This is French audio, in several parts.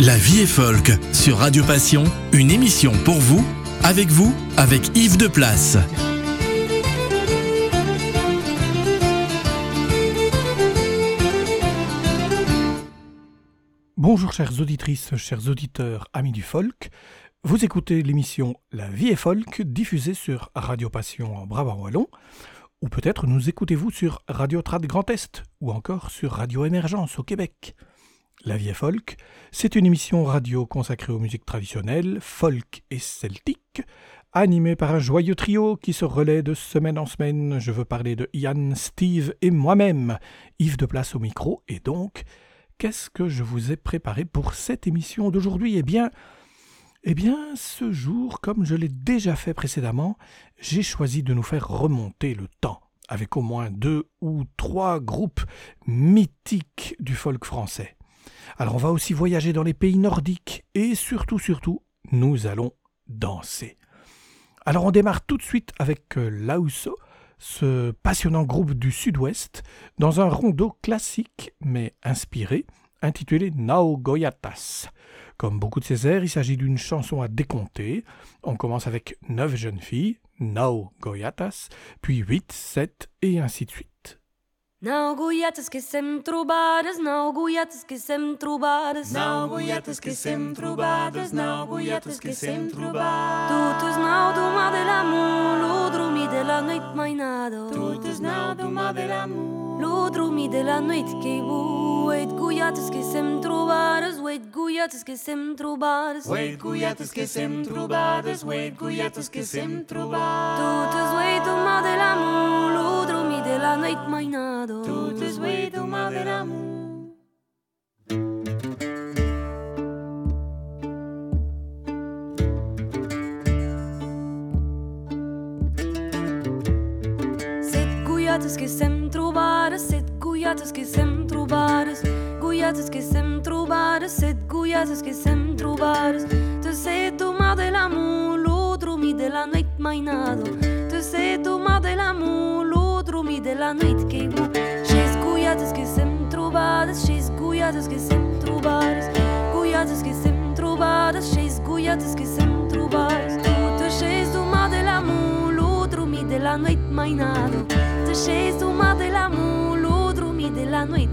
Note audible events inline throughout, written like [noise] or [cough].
La vie est folk sur Radio Passion, une émission pour vous, avec vous, avec Yves de Place. Bonjour chères auditrices, chers auditeurs, amis du folk. Vous écoutez l'émission La vie est folk diffusée sur Radio Passion en Brabant Wallon. Ou peut-être nous écoutez-vous sur Radio Trad Grand Est ou encore sur Radio Émergence au Québec. La vie folk, c'est une émission radio consacrée aux musiques traditionnelles, folk et celtique, animée par un joyeux trio qui se relaie de semaine en semaine. Je veux parler de Ian, Steve et moi-même, Yves de Place au micro. Et donc, qu'est-ce que je vous ai préparé pour cette émission d'aujourd'hui? Eh bien, eh bien, ce jour, comme je l'ai déjà fait précédemment, j'ai choisi de nous faire remonter le temps avec au moins deux ou trois groupes mythiques du folk français. Alors on va aussi voyager dans les pays nordiques et surtout, surtout, nous allons danser. Alors on démarre tout de suite avec euh, Lauso, ce passionnant groupe du sud-ouest, dans un rondeau classique mais inspiré, intitulé Nao Goyatas. Comme beaucoup de ces airs, il s'agit d'une chanson à décompter. On commence avec neuf jeunes filles, Nao Goyatas, puis huit, sept et ainsi de suite. Nav guietes que sem trobadas, não guietes que sem trobadas, não guietes que sem trobadas, não guietes que sem trobadas. Totes não do mar de l'amor, l'odromi de la nit mai nada. Totes não do mar de l'amor, l'odromi de la nit que bu. Wait guietes que sem trobadas, wait guietes que sem trobadas, wait guietes que sem trobadas, wait guietes que sem trobadas. Totes wait do mar de l'amor. la nait mainado Tout eus wait o ma veramou guiatas que sem trobares, set guiatas que sem trobares, guiatas que sem trobares, set guiatas que sem trobares. Te sei tomar de l'amor, l'odro mi de la noite mainado. Te sei tomar de l'amor. de la nuit que hu She's cuyates que sem trubades She's cuyates que sem trubades Cuyates que sem trubades She's cuyates que sem trubades Te she's duma de la mulu de la nuit mainado Te she's duma de la mulu de la nuit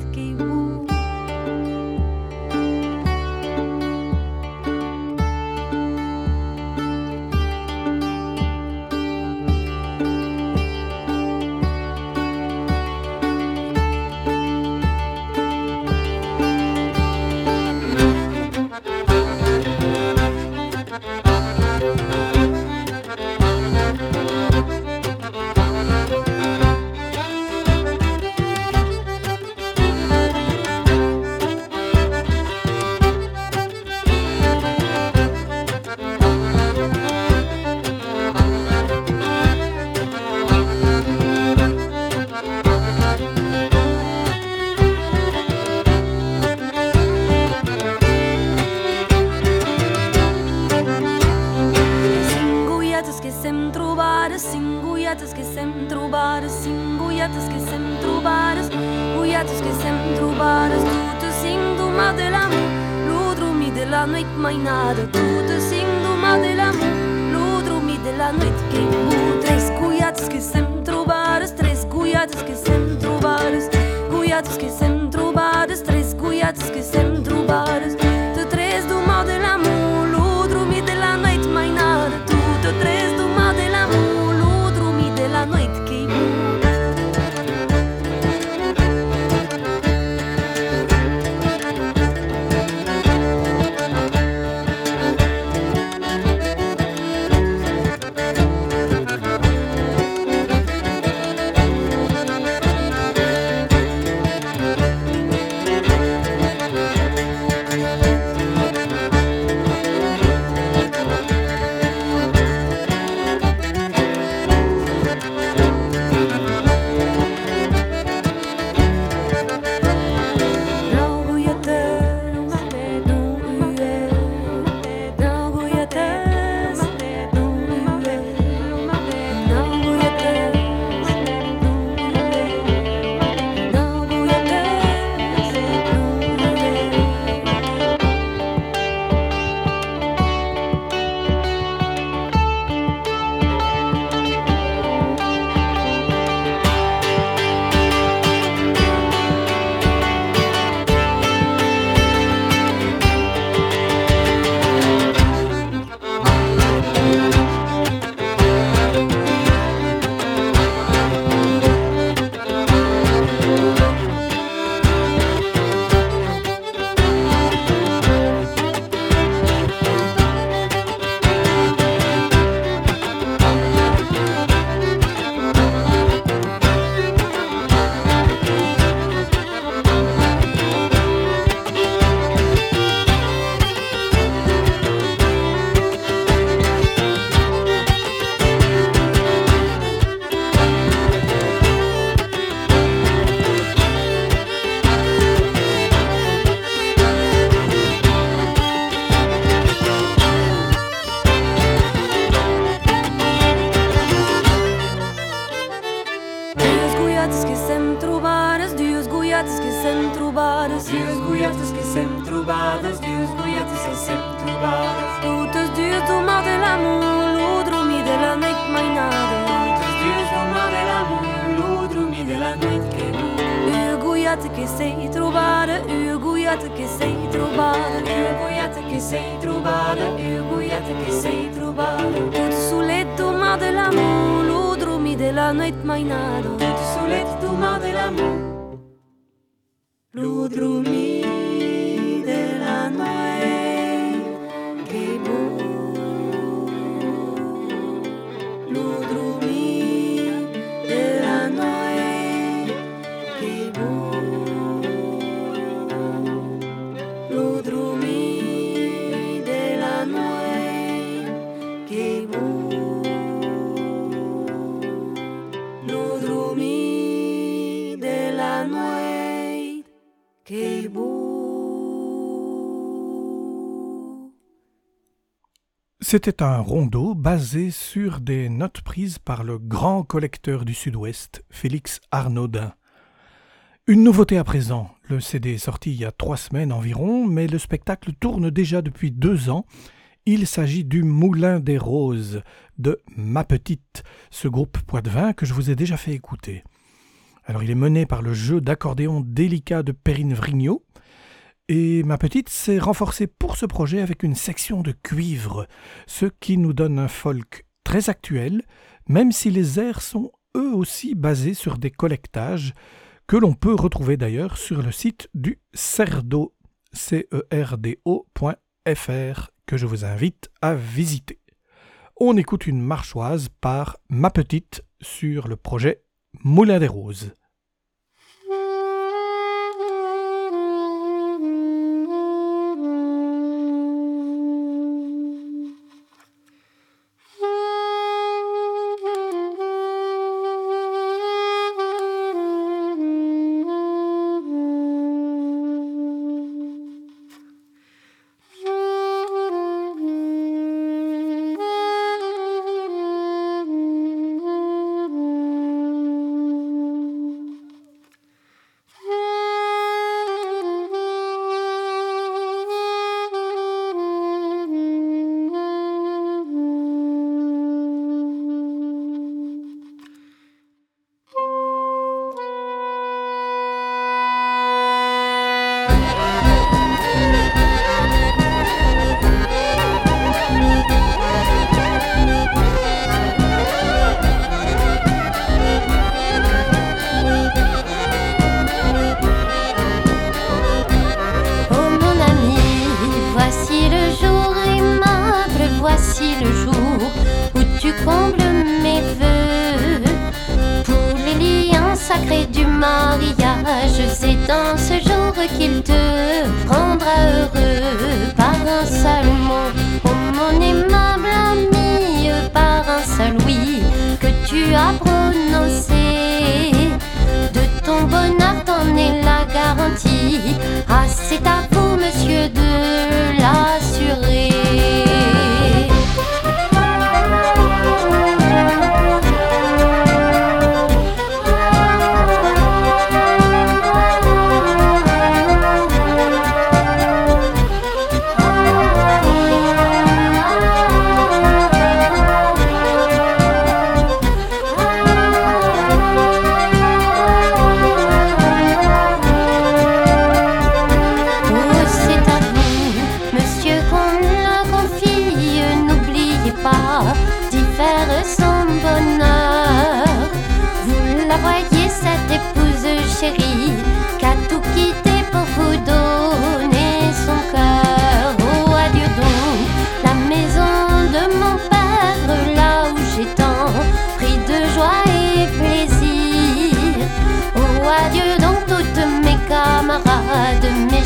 C'était un rondeau basé sur des notes prises par le grand collecteur du Sud-Ouest, Félix Arnaudin. Une nouveauté à présent. Le CD est sorti il y a trois semaines environ, mais le spectacle tourne déjà depuis deux ans. Il s'agit du Moulin des Roses de Ma Petite, ce groupe poitevin que je vous ai déjà fait écouter. Alors il est mené par le jeu d'accordéon délicat de Perrine Vrignot, et ma petite s'est renforcée pour ce projet avec une section de cuivre, ce qui nous donne un folk très actuel, même si les airs sont eux aussi basés sur des collectages que l'on peut retrouver d'ailleurs sur le site du cerdo, C-E-R-D-O.fr, que je vous invite à visiter. On écoute une marchoise par ma petite sur le projet Moulin des Roses.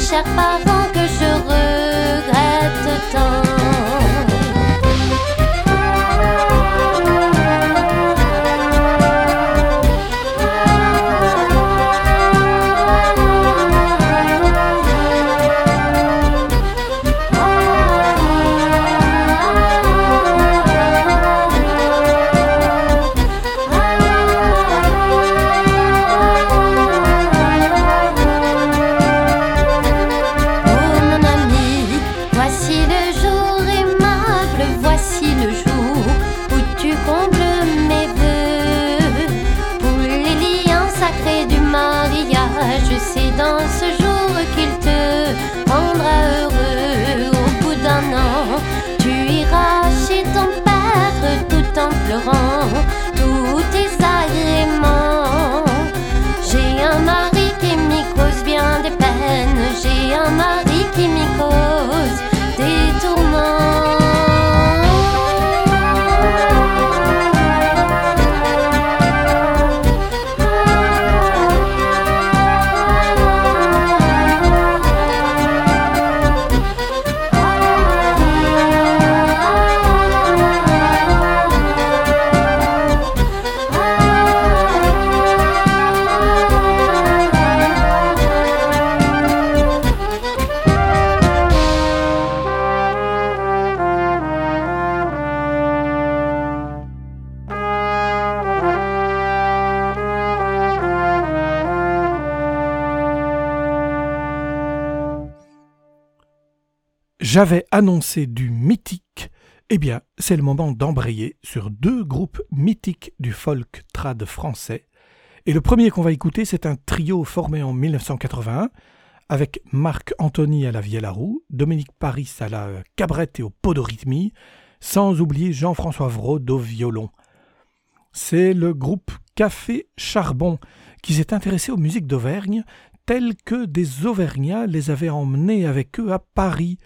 Chers parents j'avais annoncé du mythique, eh bien, c'est le moment d'embrayer sur deux groupes mythiques du folk trad français. Et le premier qu'on va écouter, c'est un trio formé en 1981 avec Marc Anthony à la vielle à roue, Dominique Paris à la cabrette et au podorythmie, sans oublier Jean-François Vraud au violon. C'est le groupe Café Charbon qui s'est intéressé aux musiques d'Auvergne telles que des Auvergnats les avaient emmenés avec eux à Paris,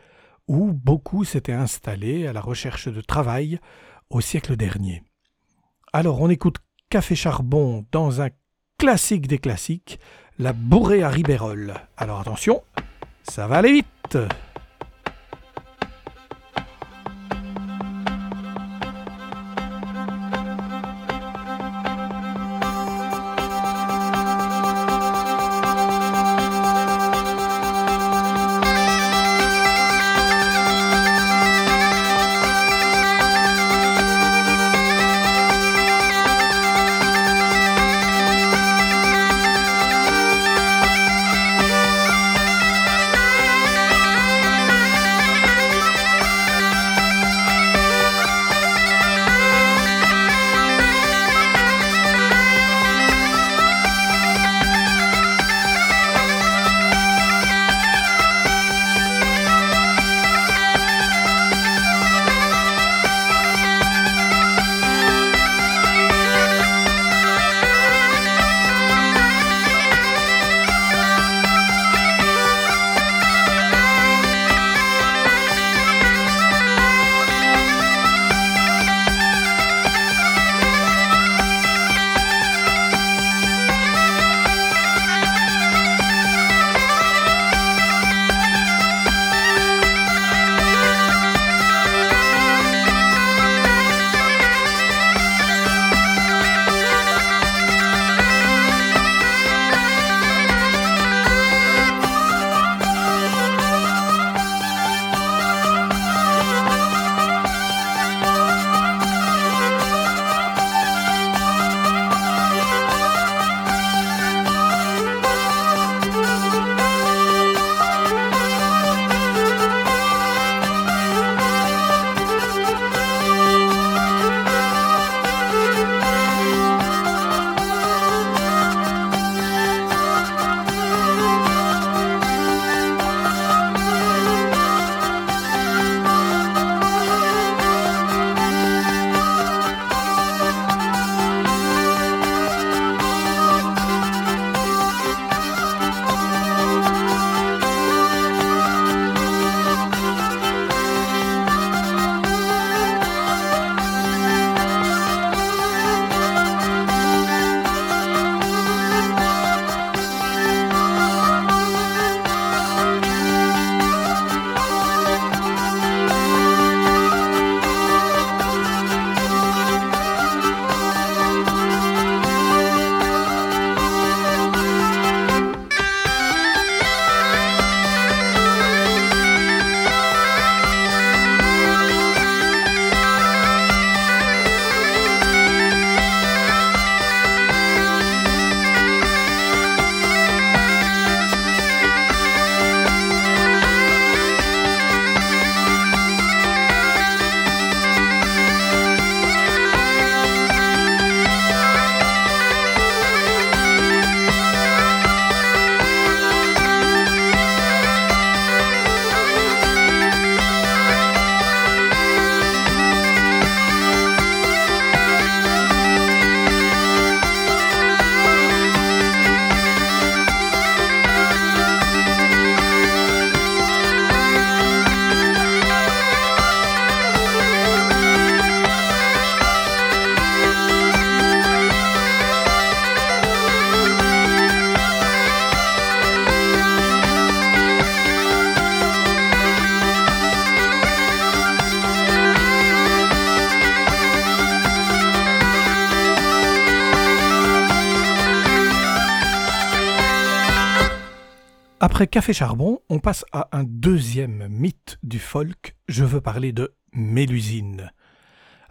où beaucoup s'étaient installés à la recherche de travail au siècle dernier. Alors on écoute Café Charbon dans un classique des classiques, la bourrée à Ribérol. Alors attention, ça va aller vite Après Café Charbon, on passe à un deuxième mythe du folk. Je veux parler de Mélusine.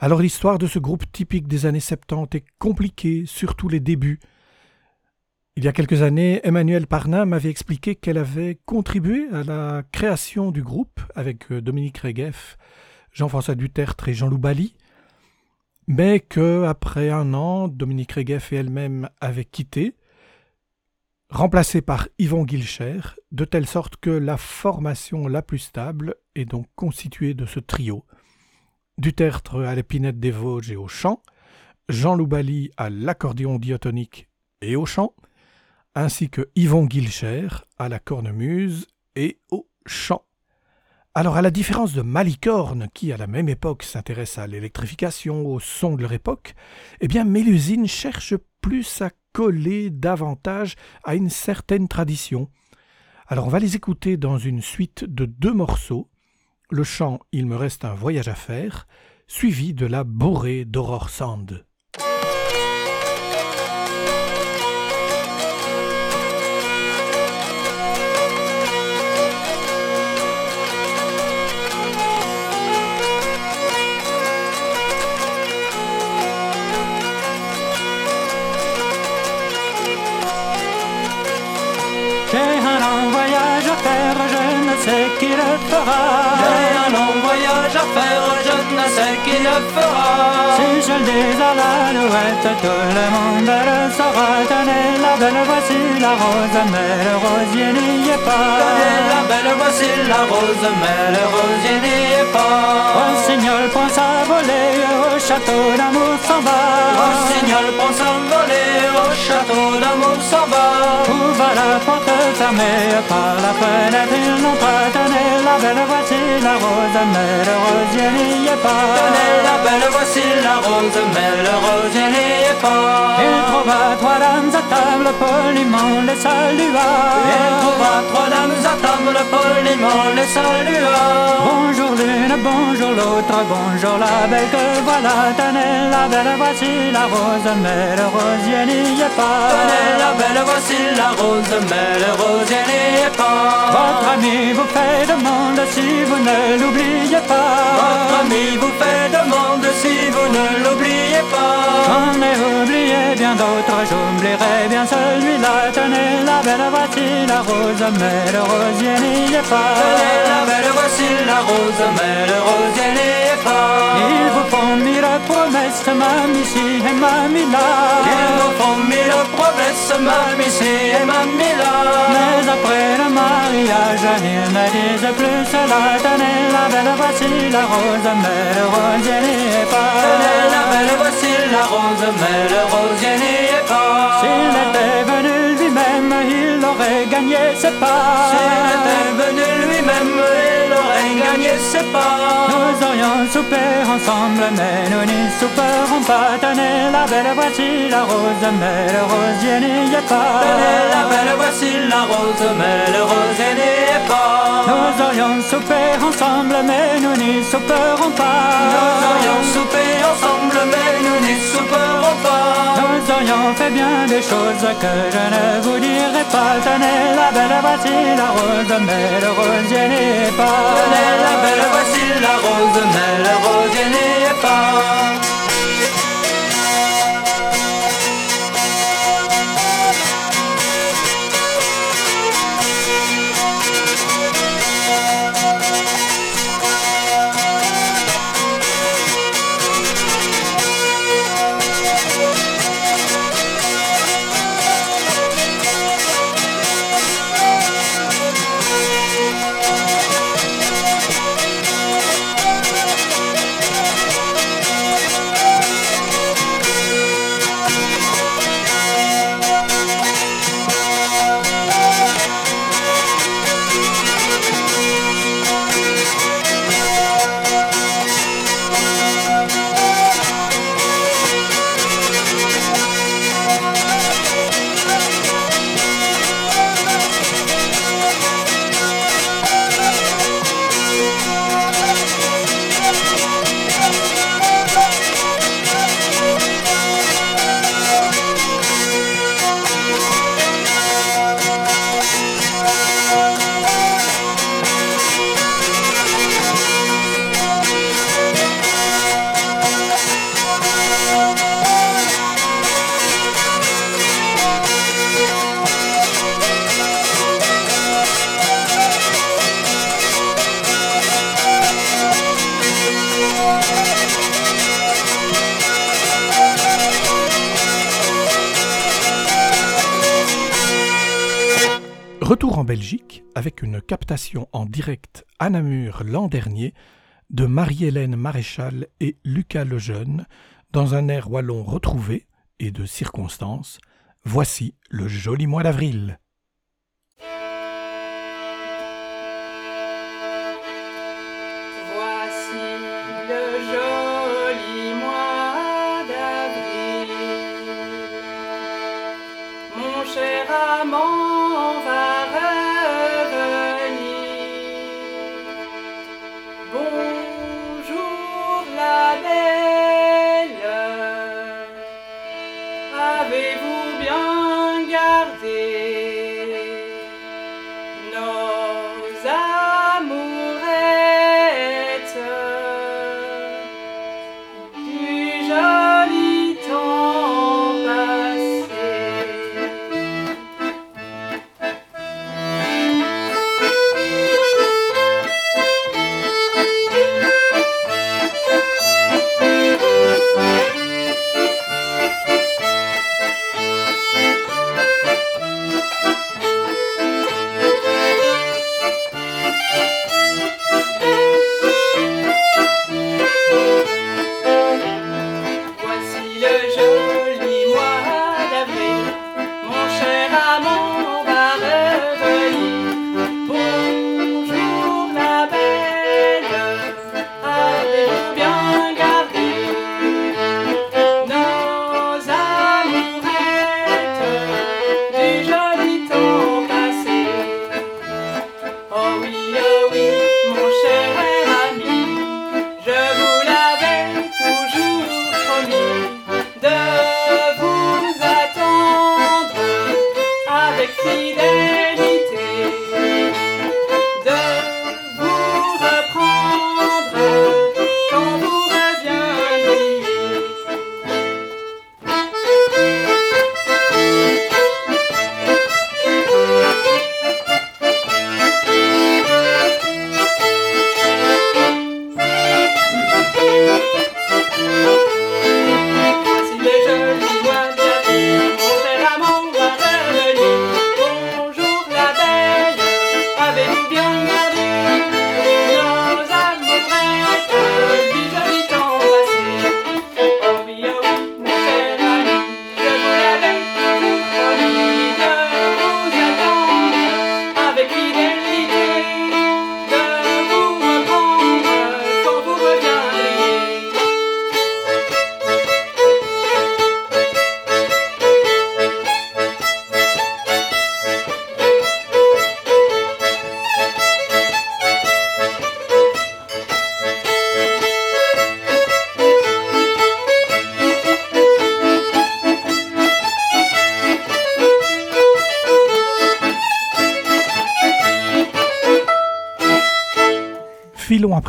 Alors l'histoire de ce groupe typique des années 70 est compliquée, surtout les débuts. Il y a quelques années, Emmanuel Parnin m'avait expliqué qu'elle avait contribué à la création du groupe avec euh, Dominique Regeff, Jean-François Dutertre et Jean-Loup Bali, mais que après un an, Dominique Regeff et elle-même avaient quitté, remplacée par Yvon Guilcher, de telle sorte que la formation la plus stable est donc constituée de ce trio. Dutertre à l'épinette des Vosges et au chant, Jean Loubali à l'accordéon diatonique et au chant, ainsi que Yvon Guilcher à la cornemuse et au chant. Alors, à la différence de Malicorne, qui à la même époque s'intéresse à l'électrification, au son de leur époque, eh bien, Mélusine cherche plus à coller davantage à une certaine tradition. Alors, on va les écouter dans une suite de deux morceaux. Le chant Il me reste un voyage à faire, suivi de la bourrée d'Aurore Sand. Sais qui le fera. J'ai un long voyage à faire, je ne sais qui le fera. Si je le dis à l'alouette, tout le monde le saura. Tenez la belle, voici la rose, mais le rosier n'y est pas. Tenez la belle, voici la rose, mais le rosier n'y est pas. Rossignol prend sa volée, au château d'amour s'en va. Rossignol prend sa volée, au château d'amour s'en va. Ouvre la porte fermée, par la fenêtre il n'entre Tenez la belle, voici la rose, mais le rosier n'y est pas. Tenez la belle, voici la rose, mais le rosier n'y est pas. Il trouva trois dames à table, poliment les salua. Il trouva trois dames à table, poliment les salua. Bonjour l'une, bonjour l'autre, bonjour la belle que voilà. Tenez la belle, voici la rose, mais le rosier n'y est pas. Tenez la belle, voici la rose, mais le rosier n'y est pas. Votre ami vous fait demande si vous ne l'oubliez pas. Votre ami vous fait demande si vous ne l'oubliez pas. J'en ai oublié bien d'autres, j'oublierai bien celui-là. Tenez la belle, voici la rose, mais le rosier n'y est pas. Tenez la belle, voici la rose, mais le rosier n'y est pas. Ils vous font mille promesses, mamie et mamie là. Ils vous font mille promesses, mamie et mamie là. Mais après le mariage, ils ne disent plus cela. Tenez la belle, voici la rose, mais le rosier n'y est pas. Tenez la belle, voici la rose, mais le rosier n'y est pas. S'il était venu lui-même, il aurait gagné ses pas. S'il était venu lui-même, Nous aurions soupé ensemble, mais nous n'y souperons pas. Tenez la belle, voici la rose, mais le rosier n'y est pas. Tenez la belle, voici la rose, mais le rosier n'y est pas. Nous aurions soupé ensemble, mais nous n'y souperons pas. Nous aurions soupé ensemble, mais nous aurions fait bien des choses que je ne vous dirai pas. Tenez la belle, voici la rose, mais le rosier n'y est pas. Tenez la belle, voici la rose, mais le rosier n'y est pas. Avec une captation en direct à Namur l'an dernier de Marie-Hélène Maréchal et Lucas Lejeune dans un air wallon retrouvé et de circonstances. Voici le joli mois d'avril. Filons à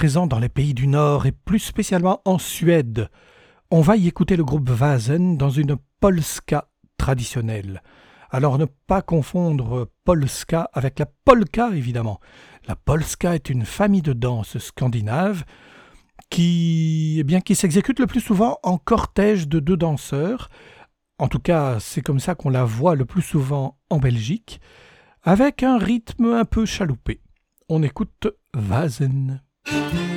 présent dans les pays du Nord et plus spécialement en Suède. On va y écouter le groupe Vasen dans une polska traditionnelle. Alors ne pas confondre polska avec la polka évidemment. La polska est une famille de danse scandinave qui, eh bien, qui s'exécute le plus souvent en cortège de deux danseurs. En tout cas, c'est comme ça qu'on la voit le plus souvent en Belgique, avec un rythme un peu chaloupé. On écoute Vasen. Thank [laughs] you.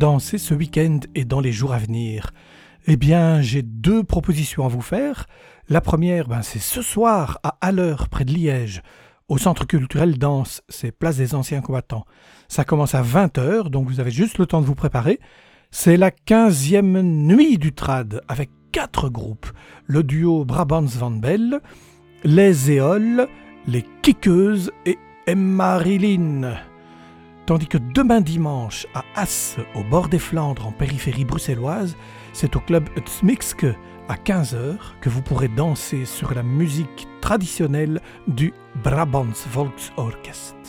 Danser ce week-end et dans les jours à venir Eh bien, j'ai deux propositions à vous faire. La première, ben, c'est ce soir à Haller, près de Liège, au Centre culturel Danse, c'est Place des Anciens Combattants. Ça commence à 20h, donc vous avez juste le temps de vous préparer. C'est la 15e nuit du trad, avec quatre groupes. Le duo Brabants Van Bell, les Éoles, les Kickeuses et Emma Rilin. Tandis que demain dimanche, à As, au bord des Flandres, en périphérie bruxelloise, c'est au club Utsmixke à 15h que vous pourrez danser sur la musique traditionnelle du Brabants Volksorchest.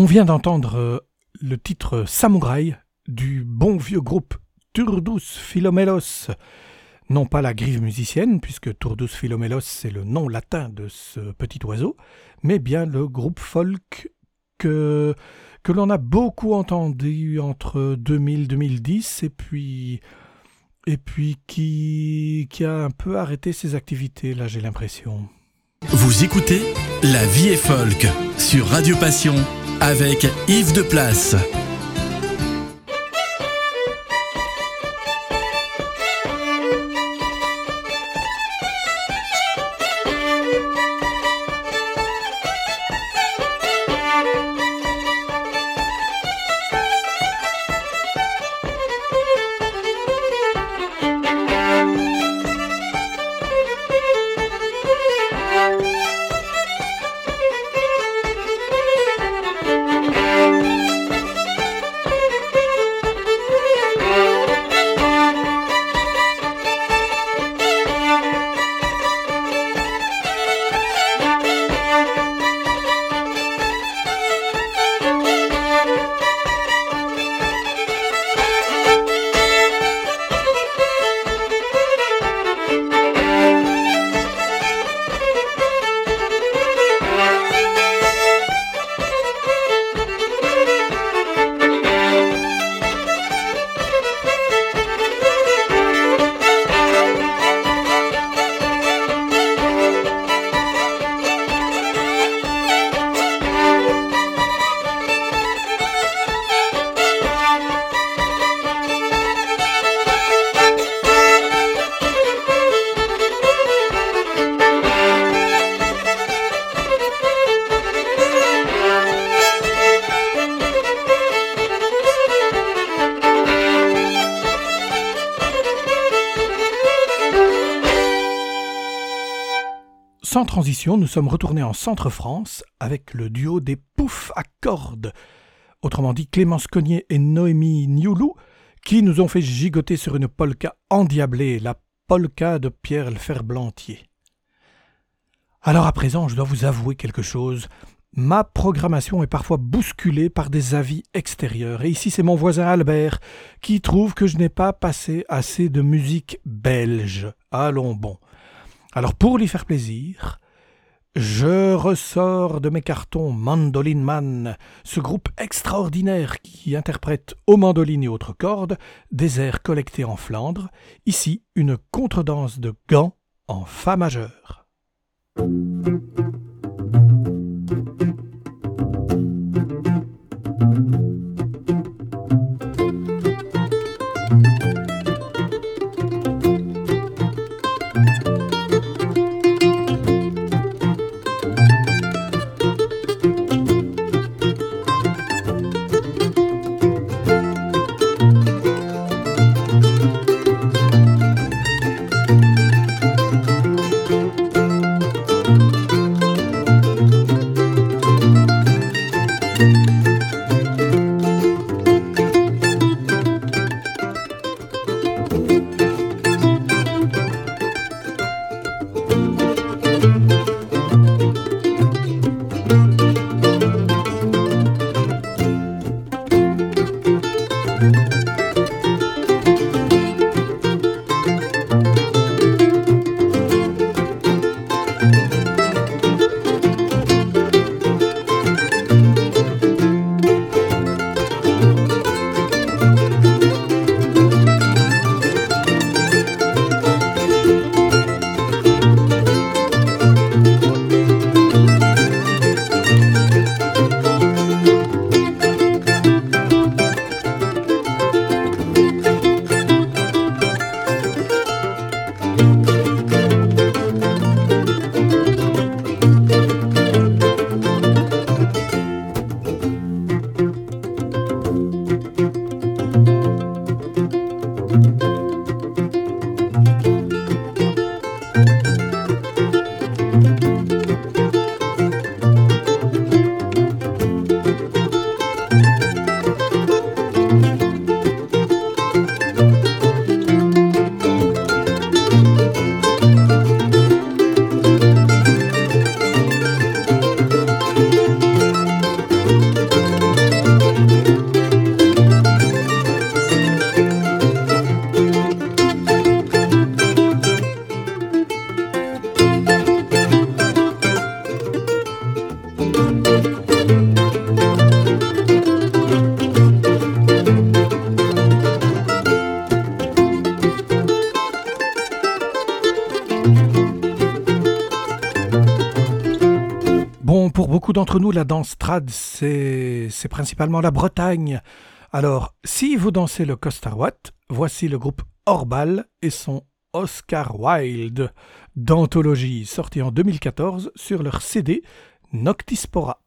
On vient d'entendre euh, le titre Samouraï du bon vieux groupe Turdus Philomelos. Non pas la grive musicienne, puisque Turdus Philomelos c'est le nom latin de ce petit oiseau, mais bien le groupe folk que, que l'on a beaucoup entendu entre 2000 et 2010 et puis, et puis qui, qui a un peu arrêté ses activités, là j'ai l'impression. Vous écoutez La vie est folk sur Radio Passion avec Yves de Place. Transition, nous sommes retournés en Centre-France avec le duo des Poufs à cordes, autrement dit Clémence Cognier et Noémie Nioulou, qui nous ont fait gigoter sur une polka endiablée, la polka de Pierre Ferblantier. Alors à présent, je dois vous avouer quelque chose. Ma programmation est parfois bousculée par des avis extérieurs, et ici c'est mon voisin Albert qui trouve que je n'ai pas passé assez de musique belge. Allons bon. Alors pour lui faire plaisir, je ressors de mes cartons Mandoline Man, ce groupe extraordinaire qui interprète aux mandolines et autres cordes des airs collectés en Flandre, ici une contredanse de gants en Fa majeur. D'entre nous, la danse trad, c'est principalement la Bretagne. Alors, si vous dansez le Costarwat, voici le groupe Orbal et son Oscar Wilde d'anthologie, sorti en 2014 sur leur CD Noctispora.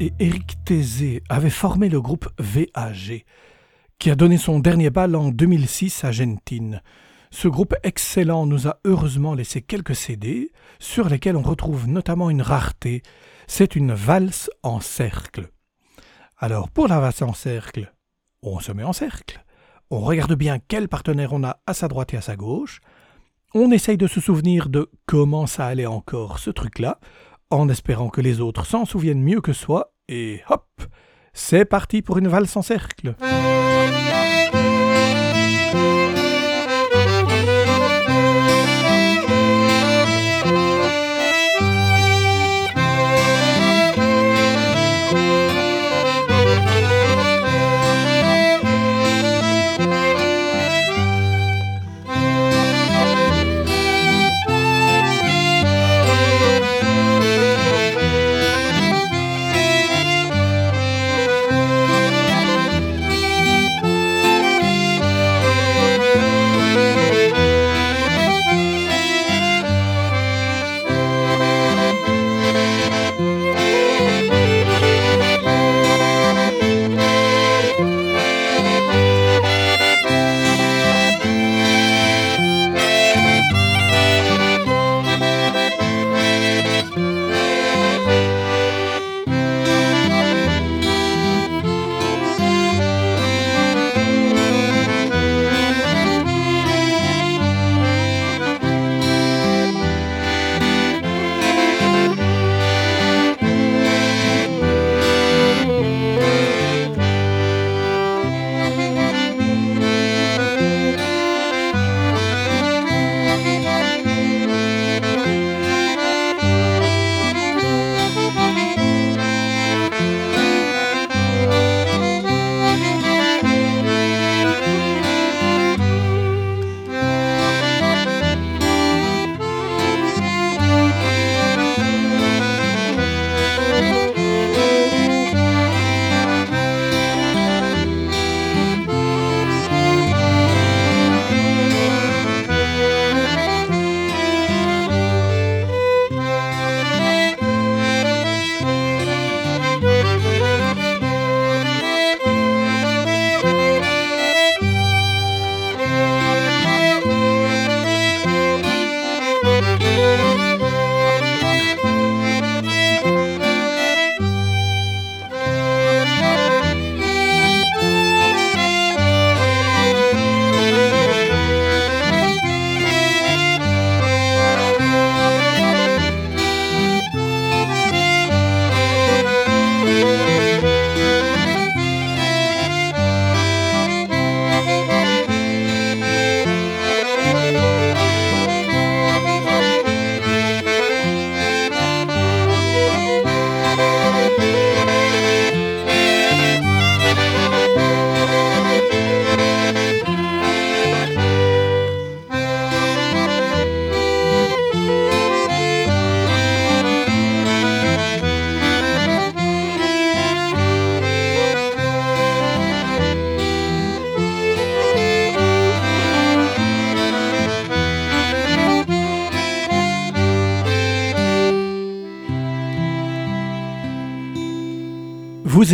Et Éric Tézé avaient formé le groupe VAG, qui a donné son dernier bal en 2006 à Gentine. Ce groupe excellent nous a heureusement laissé quelques CD, sur lesquels on retrouve notamment une rareté, c'est une valse en cercle. Alors pour la valse en cercle, on se met en cercle, on regarde bien quel partenaire on a à sa droite et à sa gauche, on essaye de se souvenir de comment ça allait encore ce truc-là, en espérant que les autres s'en souviennent mieux que soi, et hop, c'est parti pour une valse en cercle.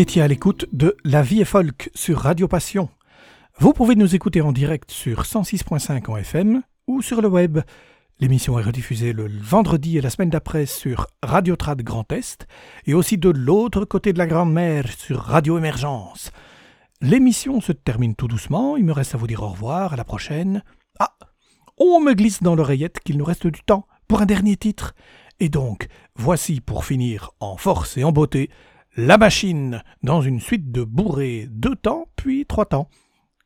Vous étiez à l'écoute de La vie est folk sur Radio Passion. Vous pouvez nous écouter en direct sur 106.5 en FM ou sur le web. L'émission est rediffusée le vendredi et la semaine d'après sur Radio Trad Grand Est et aussi de l'autre côté de la Grande Mer sur Radio Émergence. L'émission se termine tout doucement, il me reste à vous dire au revoir, à la prochaine. Ah On me glisse dans l'oreillette qu'il nous reste du temps pour un dernier titre. Et donc, voici pour finir en force et en beauté la machine dans une suite de bourrées deux temps puis trois temps.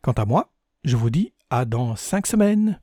Quant à moi, je vous dis à dans cinq semaines.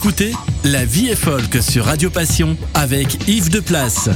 D'écouter La vie est folk sur Radio Passion avec Yves de Place.